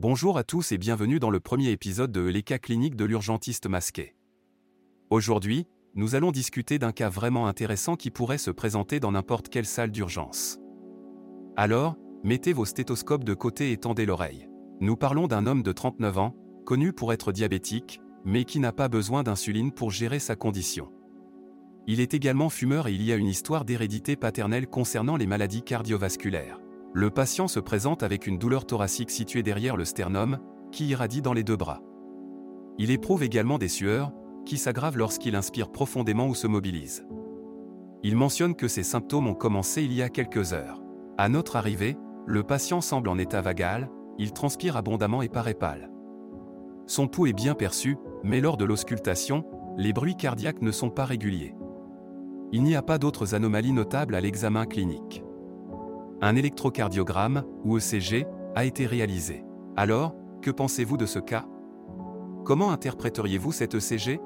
Bonjour à tous et bienvenue dans le premier épisode de Les cas cliniques de l'urgentiste masqué. Aujourd'hui, nous allons discuter d'un cas vraiment intéressant qui pourrait se présenter dans n'importe quelle salle d'urgence. Alors, mettez vos stéthoscopes de côté et tendez l'oreille. Nous parlons d'un homme de 39 ans, connu pour être diabétique, mais qui n'a pas besoin d'insuline pour gérer sa condition. Il est également fumeur et il y a une histoire d'hérédité paternelle concernant les maladies cardiovasculaires. Le patient se présente avec une douleur thoracique située derrière le sternum, qui irradie dans les deux bras. Il éprouve également des sueurs, qui s'aggravent lorsqu'il inspire profondément ou se mobilise. Il mentionne que ces symptômes ont commencé il y a quelques heures. À notre arrivée, le patient semble en état vagal, il transpire abondamment et paraît pâle. Son pouls est bien perçu, mais lors de l'auscultation, les bruits cardiaques ne sont pas réguliers. Il n'y a pas d'autres anomalies notables à l'examen clinique un électrocardiogramme, ou ECG, a été réalisé. Alors, que pensez-vous de ce cas? Comment interpréteriez-vous cet ECG